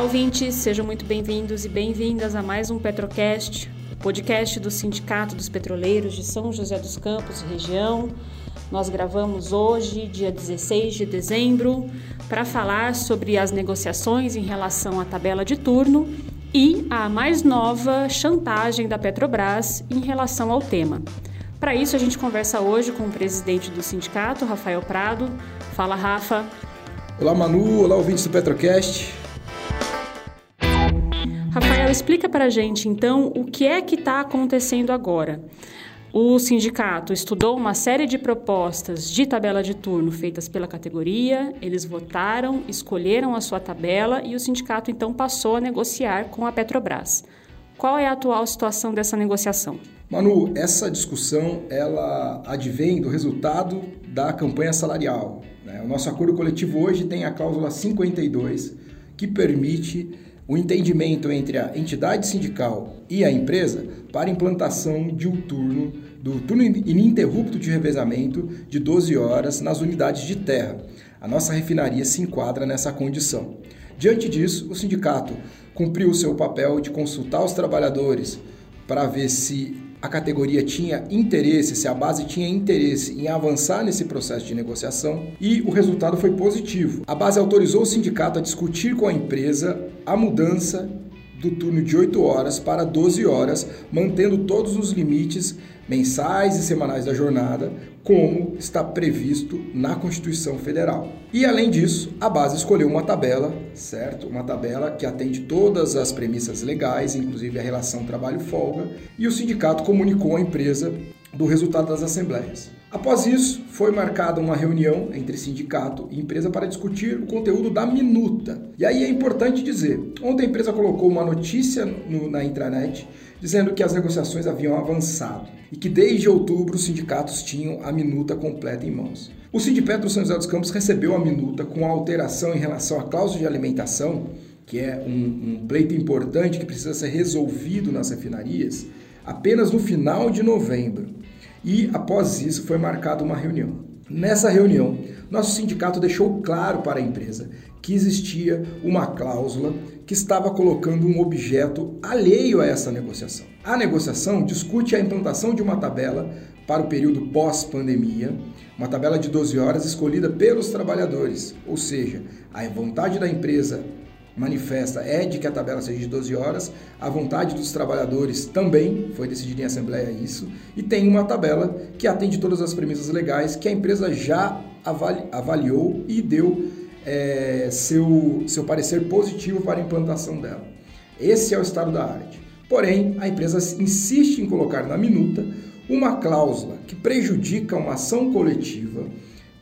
Olá, ouvintes, sejam muito bem-vindos e bem-vindas a mais um Petrocast, podcast do Sindicato dos Petroleiros de São José dos Campos e região. Nós gravamos hoje, dia 16 de dezembro, para falar sobre as negociações em relação à tabela de turno e a mais nova chantagem da Petrobras em relação ao tema. Para isso, a gente conversa hoje com o presidente do sindicato, Rafael Prado. Fala, Rafa. Olá, Manu. Olá, ouvintes do Petrocast. Rafael, explica para a gente, então, o que é que está acontecendo agora. O sindicato estudou uma série de propostas de tabela de turno feitas pela categoria, eles votaram, escolheram a sua tabela e o sindicato então passou a negociar com a Petrobras. Qual é a atual situação dessa negociação? Manu, essa discussão ela advém do resultado da campanha salarial. Né? O nosso acordo coletivo hoje tem a cláusula 52 que permite o entendimento entre a entidade sindical e a empresa para implantação de um turno, do turno ininterrupto de revezamento de 12 horas nas unidades de terra. A nossa refinaria se enquadra nessa condição. Diante disso, o sindicato cumpriu o seu papel de consultar os trabalhadores para ver se a categoria tinha interesse, se a base tinha interesse em avançar nesse processo de negociação e o resultado foi positivo. A base autorizou o sindicato a discutir com a empresa a mudança do turno de 8 horas para 12 horas, mantendo todos os limites mensais e semanais da jornada, como está previsto na Constituição Federal. E além disso, a base escolheu uma tabela, certo? Uma tabela que atende todas as premissas legais, inclusive a relação trabalho-folga, e o sindicato comunicou à empresa do resultado das assembleias. Após isso, foi marcada uma reunião entre sindicato e empresa para discutir o conteúdo da minuta. E aí é importante dizer: ontem a empresa colocou uma notícia no, na intranet dizendo que as negociações haviam avançado e que desde outubro os sindicatos tinham a minuta completa em mãos. O Sindipetro São José dos Campos recebeu a minuta com alteração em relação à cláusula de alimentação, que é um, um pleito importante que precisa ser resolvido nas refinarias, apenas no final de novembro. E após isso foi marcada uma reunião. Nessa reunião, nosso sindicato deixou claro para a empresa que existia uma cláusula que estava colocando um objeto alheio a essa negociação. A negociação discute a implantação de uma tabela para o período pós-pandemia, uma tabela de 12 horas escolhida pelos trabalhadores, ou seja, a vontade da empresa manifesta é de que a tabela seja de 12 horas, a vontade dos trabalhadores também foi decidida em assembleia isso, e tem uma tabela que atende todas as premissas legais que a empresa já avali avaliou e deu é, seu, seu parecer positivo para a implantação dela. Esse é o estado da arte. Porém, a empresa insiste em colocar na minuta uma cláusula que prejudica uma ação coletiva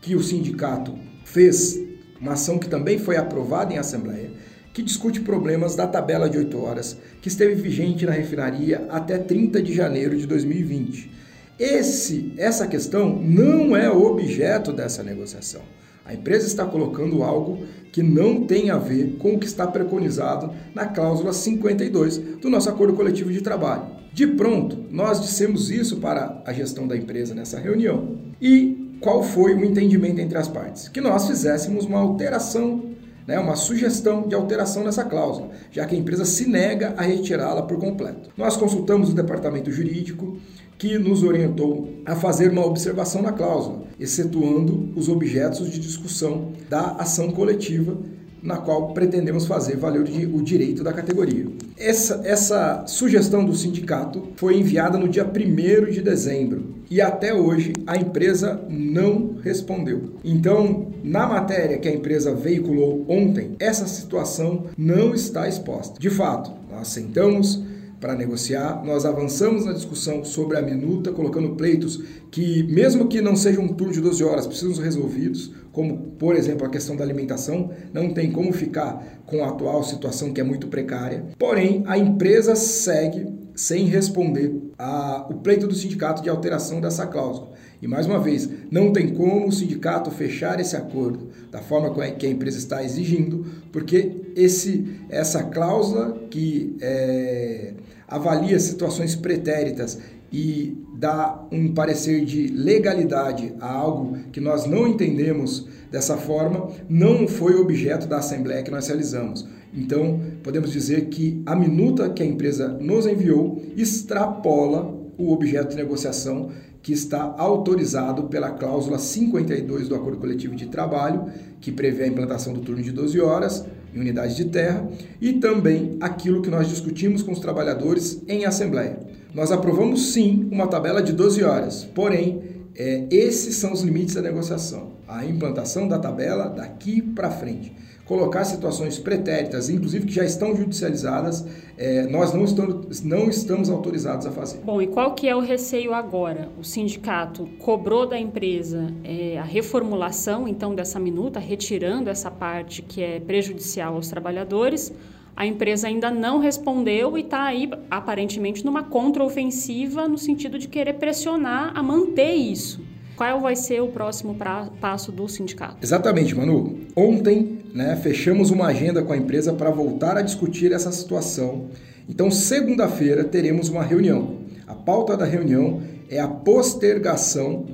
que o sindicato fez, uma ação que também foi aprovada em assembleia, que discute problemas da tabela de 8 horas, que esteve vigente na refinaria até 30 de janeiro de 2020. Esse, essa questão não é objeto dessa negociação. A empresa está colocando algo que não tem a ver com o que está preconizado na cláusula 52 do nosso acordo coletivo de trabalho. De pronto, nós dissemos isso para a gestão da empresa nessa reunião. E qual foi o entendimento entre as partes? Que nós fizéssemos uma alteração né, uma sugestão de alteração nessa cláusula, já que a empresa se nega a retirá-la por completo. Nós consultamos o departamento jurídico, que nos orientou a fazer uma observação na cláusula, excetuando os objetos de discussão da ação coletiva na qual pretendemos fazer valer o direito da categoria. Essa, essa sugestão do sindicato foi enviada no dia 1 de dezembro e até hoje a empresa não respondeu. Então, na matéria que a empresa veiculou ontem, essa situação não está exposta. De fato, nós sentamos para negociar. Nós avançamos na discussão sobre a minuta, colocando pleitos que, mesmo que não sejam um turno de 12 horas, precisam ser resolvidos, como, por exemplo, a questão da alimentação. Não tem como ficar com a atual situação que é muito precária. Porém, a empresa segue sem responder a, o pleito do sindicato de alteração dessa cláusula. E mais uma vez, não tem como o sindicato fechar esse acordo da forma que a empresa está exigindo, porque esse, essa cláusula que é, avalia situações pretéritas e dar um parecer de legalidade a algo que nós não entendemos dessa forma, não foi objeto da assembleia que nós realizamos. Então, podemos dizer que a minuta que a empresa nos enviou extrapola o objeto de negociação que está autorizado pela cláusula 52 do Acordo Coletivo de Trabalho, que prevê a implantação do turno de 12 horas em unidades de terra, e também aquilo que nós discutimos com os trabalhadores em assembleia. Nós aprovamos sim uma tabela de 12 horas, porém, é, esses são os limites da negociação. A implantação da tabela daqui para frente colocar situações pretéritas, inclusive que já estão judicializadas, é, nós não estamos, não estamos autorizados a fazer. Bom, e qual que é o receio agora? O sindicato cobrou da empresa é, a reformulação, então, dessa minuta, retirando essa parte que é prejudicial aos trabalhadores. A empresa ainda não respondeu e está aí, aparentemente, numa contraofensiva no sentido de querer pressionar a manter isso. Qual vai ser o próximo pra, passo do sindicato? Exatamente, Manu. Ontem né, fechamos uma agenda com a empresa para voltar a discutir essa situação. Então, segunda-feira, teremos uma reunião. A pauta da reunião é a postergação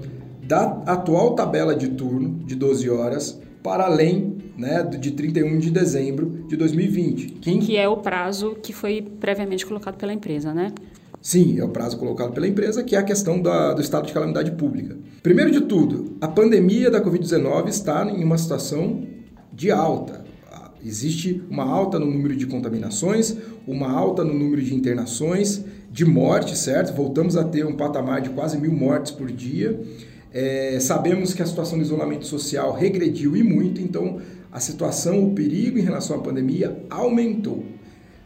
da atual tabela de turno de 12 horas para além né, de 31 de dezembro de 2020. Que, que é o prazo que foi previamente colocado pela empresa, né? Sim, é o prazo colocado pela empresa, que é a questão da, do estado de calamidade pública. Primeiro de tudo, a pandemia da Covid-19 está em uma situação de alta. Existe uma alta no número de contaminações, uma alta no número de internações, de morte, certo? Voltamos a ter um patamar de quase mil mortes por dia. É, sabemos que a situação do isolamento social regrediu e muito, então a situação, o perigo em relação à pandemia aumentou.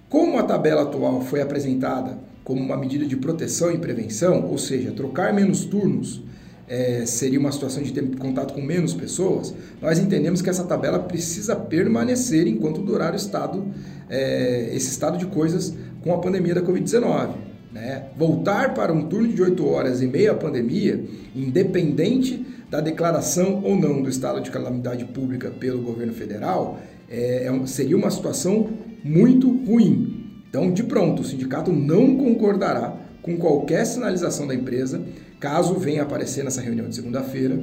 Como a tabela atual foi apresentada como uma medida de proteção e prevenção, ou seja, trocar menos turnos é, seria uma situação de ter contato com menos pessoas, nós entendemos que essa tabela precisa permanecer enquanto durar o estado, é, esse estado de coisas com a pandemia da Covid-19. Né? Voltar para um turno de 8 horas em meio à pandemia, independente da declaração ou não do estado de calamidade pública pelo governo federal, é, é seria uma situação muito ruim. Então, de pronto, o sindicato não concordará com qualquer sinalização da empresa, caso venha aparecer nessa reunião de segunda-feira,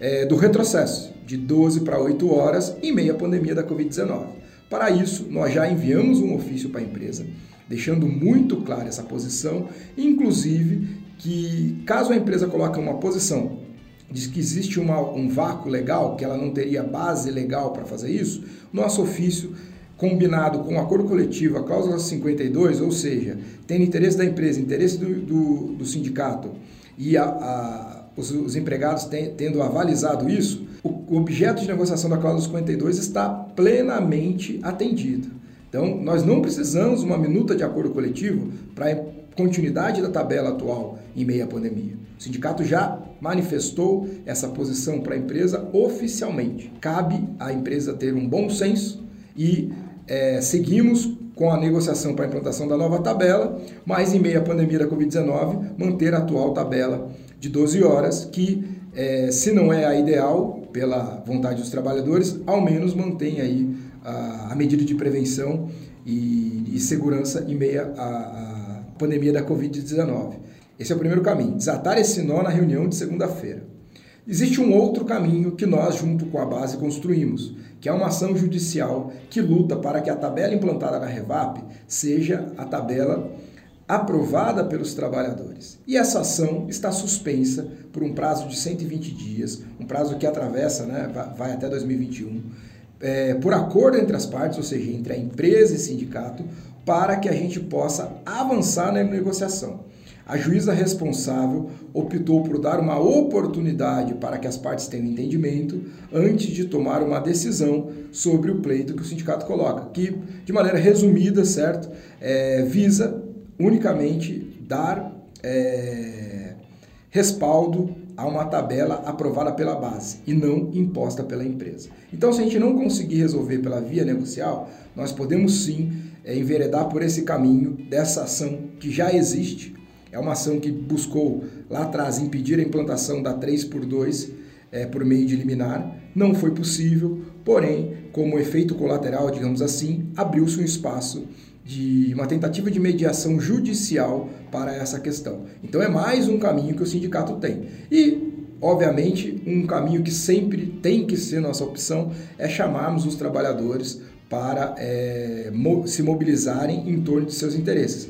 é, do retrocesso de 12 para 8 horas em meio à pandemia da Covid-19. Para isso, nós já enviamos um ofício para a empresa, deixando muito clara essa posição, inclusive que caso a empresa coloque uma posição diz que existe uma, um vácuo legal, que ela não teria base legal para fazer isso, nosso ofício combinado com o acordo coletivo, a cláusula 52, ou seja, tendo interesse da empresa, interesse do, do, do sindicato e a, a, os, os, empregados tem, tendo avalizado isso, o, o objeto de negociação da cláusula 52 está plenamente atendido. Então, nós não precisamos uma minuta de acordo coletivo para continuidade da tabela atual em meio à pandemia. O sindicato já manifestou essa posição para a empresa oficialmente. Cabe à empresa ter um bom senso e é, seguimos com a negociação para a implantação da nova tabela, mas em meio à pandemia da Covid-19, manter a atual tabela de 12 horas, que é, se não é a ideal pela vontade dos trabalhadores, ao menos mantém aí a, a medida de prevenção e, e, segurança em meio à, à pandemia da Covid-19. Esse é o primeiro caminho, desatar esse nó na reunião de segunda-feira. Existe um outro caminho que nós, junto com a base, construímos, que é uma ação judicial que luta para que a tabela implantada na Revap seja a tabela aprovada pelos trabalhadores. E essa ação está suspensa por um prazo de 120 dias, um prazo que atravessa, né, vai até 2021, é, por acordo entre as partes, ou seja, entre a empresa e sindicato, para que a gente possa avançar na negociação. A juíza responsável optou por dar uma oportunidade para que as partes tenham entendimento antes de tomar uma decisão sobre o pleito que o sindicato coloca, que, de maneira resumida, certo, é, visa unicamente dar é, respaldo a uma tabela aprovada pela base e não imposta pela empresa. Então, se a gente não conseguir resolver pela via negocial, nós podemos sim é, enveredar por esse caminho dessa ação que já existe é uma ação que buscou lá atrás impedir a implantação da 3 por 2 é, por meio de liminar. Não foi possível, porém, como efeito colateral, digamos assim, abriu-se um espaço de uma tentativa de mediação judicial para essa questão. Então é mais um caminho que o sindicato tem. E, obviamente, um caminho que sempre tem que ser nossa opção é chamarmos os trabalhadores para é, mo se mobilizarem em torno de seus interesses.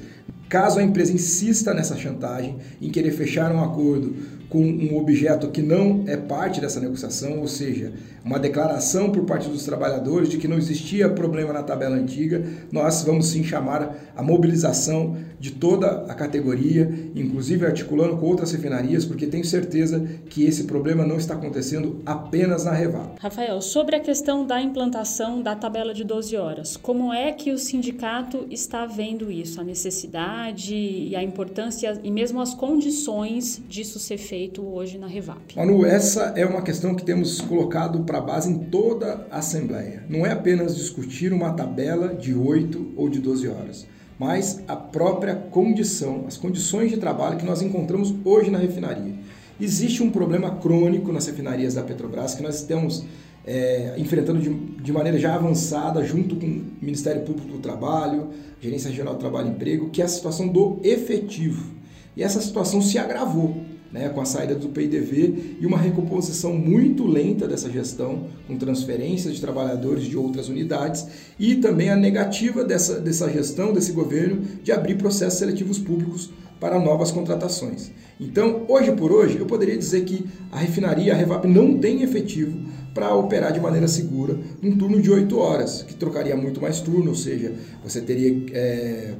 Caso a empresa insista nessa chantagem, em querer fechar um acordo com um objeto que não é parte dessa negociação, ou seja, uma declaração por parte dos trabalhadores de que não existia problema na tabela antiga, nós vamos sim chamar a mobilização de toda a categoria, inclusive articulando com outras refinarias, porque tenho certeza que esse problema não está acontecendo apenas na Revap. Rafael, sobre a questão da implantação da tabela de 12 horas, como é que o sindicato está vendo isso, a necessidade e a importância e mesmo as condições disso ser feito hoje na Revap? Manu, essa é uma questão que temos colocado para a base em toda a Assembleia. Não é apenas discutir uma tabela de 8 ou de 12 horas mas a própria condição, as condições de trabalho que nós encontramos hoje na refinaria. Existe um problema crônico nas refinarias da Petrobras que nós estamos é, enfrentando de, de, maneira já avançada junto com o Ministério Público do Trabalho, Gerência Regional do Trabalho e Emprego, que é a situação do efetivo. E essa situação se agravou né, com a saída do PIDV e uma recomposição muito lenta dessa gestão, com transferências de trabalhadores de outras unidades e também a negativa dessa, dessa gestão, desse governo, de abrir processos seletivos públicos para novas contratações. Então, hoje por hoje, eu poderia dizer que a refinaria, a Revap, não tem efetivo para operar de maneira segura num turno de 8 horas, que trocaria muito mais turno, ou seja, você teria. É,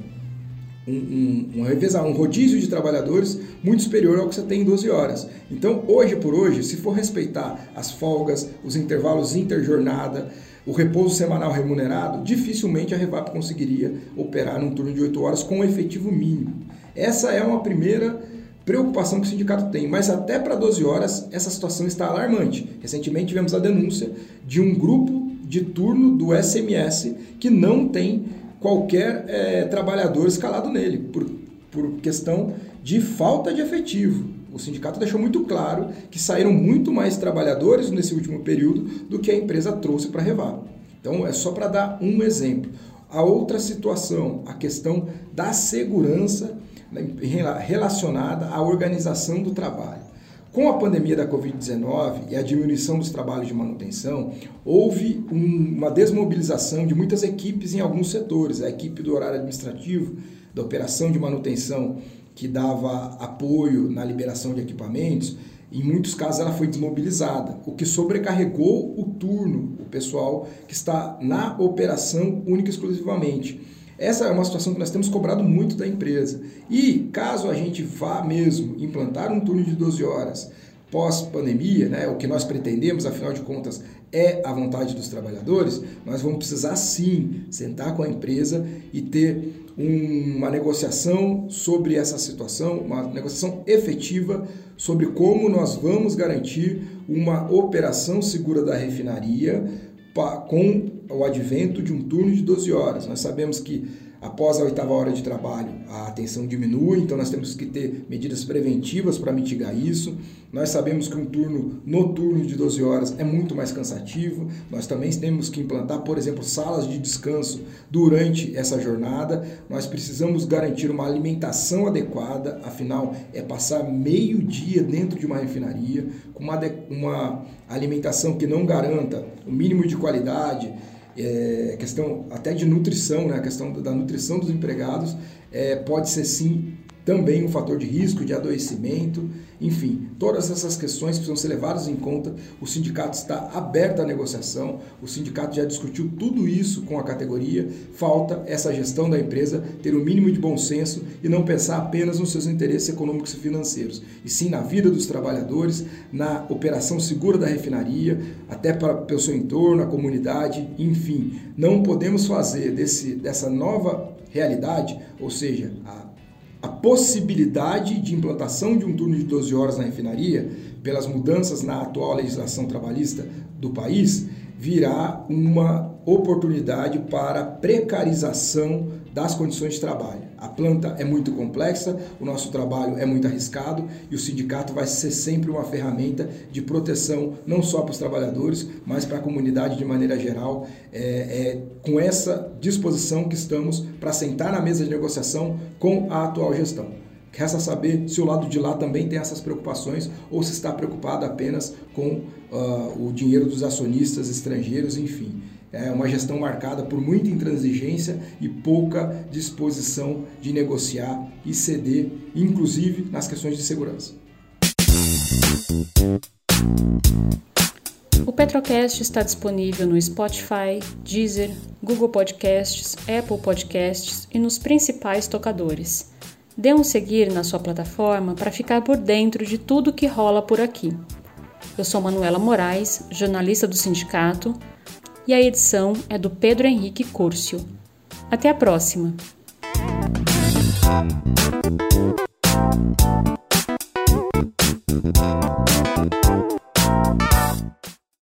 um, um, um, revezar, um rodízio de trabalhadores muito superior ao que você tem em 12 horas. Então, hoje por hoje, se for respeitar as folgas, os intervalos interjornada, o repouso semanal remunerado, dificilmente a Revap conseguiria operar num turno de 8 horas com um efetivo mínimo. Essa é uma primeira preocupação que o sindicato tem, mas até para 12 horas essa situação está alarmante. Recentemente tivemos a denúncia de um grupo de turno do SMS que não tem qualquer é, trabalhador escalado nele, por, por questão de falta de efetivo. O sindicato deixou muito claro que saíram muito mais trabalhadores nesse último período do que a empresa trouxe para revar. Então, é só para dar um exemplo. A outra situação, a questão da segurança né, relacionada à organização do trabalho. Com a pandemia da Covid-19 e a diminuição dos trabalhos de manutenção, houve um, uma desmobilização de muitas equipes em alguns setores. A equipe do horário administrativo, da operação de manutenção, que dava apoio na liberação de equipamentos, em muitos casos ela foi desmobilizada, o que sobrecarregou o turno, o pessoal que está na operação única e exclusivamente. Essa é uma situação que nós temos cobrado muito da empresa. E caso a gente vá mesmo implantar um turno de 12 horas pós-pandemia, né, o que nós pretendemos, afinal de contas, é a vontade dos trabalhadores, nós vamos precisar sim sentar com a empresa e ter um, uma negociação sobre essa situação, uma negociação efetiva sobre como nós vamos garantir uma operação segura da refinaria com o advento de um turno de 12 horas. Nós sabemos que após a oitava hora de trabalho a atenção diminui, então nós temos que ter medidas preventivas para mitigar isso. Nós sabemos que um turno noturno de 12 horas é muito mais cansativo. Nós também temos que implantar, por exemplo, salas de descanso durante essa jornada. Nós precisamos garantir uma alimentação adequada, afinal, é passar meio dia dentro de uma refinaria com uma, uma alimentação que não garanta o mínimo de qualidade é, questão até de nutrição, né? a questão da nutrição dos empregados é, pode ser sim também um fator de risco de adoecimento, enfim, todas essas questões precisam ser levadas em conta. O sindicato está aberto à negociação, o sindicato já discutiu tudo isso com a categoria. Falta essa gestão da empresa ter o um mínimo de bom senso e não pensar apenas nos seus interesses econômicos e financeiros, e sim na vida dos trabalhadores, na operação segura da refinaria, até para o seu entorno, a comunidade, enfim. Não podemos fazer desse, dessa nova realidade, ou seja, a a possibilidade de implantação de um turno de 12 horas na refinaria, pelas mudanças na atual legislação trabalhista do país, virá uma oportunidade para precarização das condições de trabalho. A planta é muito complexa, o nosso trabalho é muito arriscado e o sindicato vai ser sempre uma ferramenta de proteção não só para os trabalhadores, mas para a comunidade de maneira geral. É, é com essa disposição que estamos para sentar na mesa de negociação com a atual gestão. Resta saber se o lado de lá também tem essas preocupações ou se está preocupado apenas com uh, o dinheiro dos acionistas estrangeiros, enfim. É uma gestão marcada por muita intransigência e pouca disposição de negociar e ceder, inclusive nas questões de segurança. O Petrocast está disponível no Spotify, Deezer, Google Podcasts, Apple Podcasts e nos principais tocadores. Dê um seguir na sua plataforma para ficar por dentro de tudo que rola por aqui. Eu sou Manuela Moraes, jornalista do sindicato, e a edição é do Pedro Henrique Curcio. Até a próxima!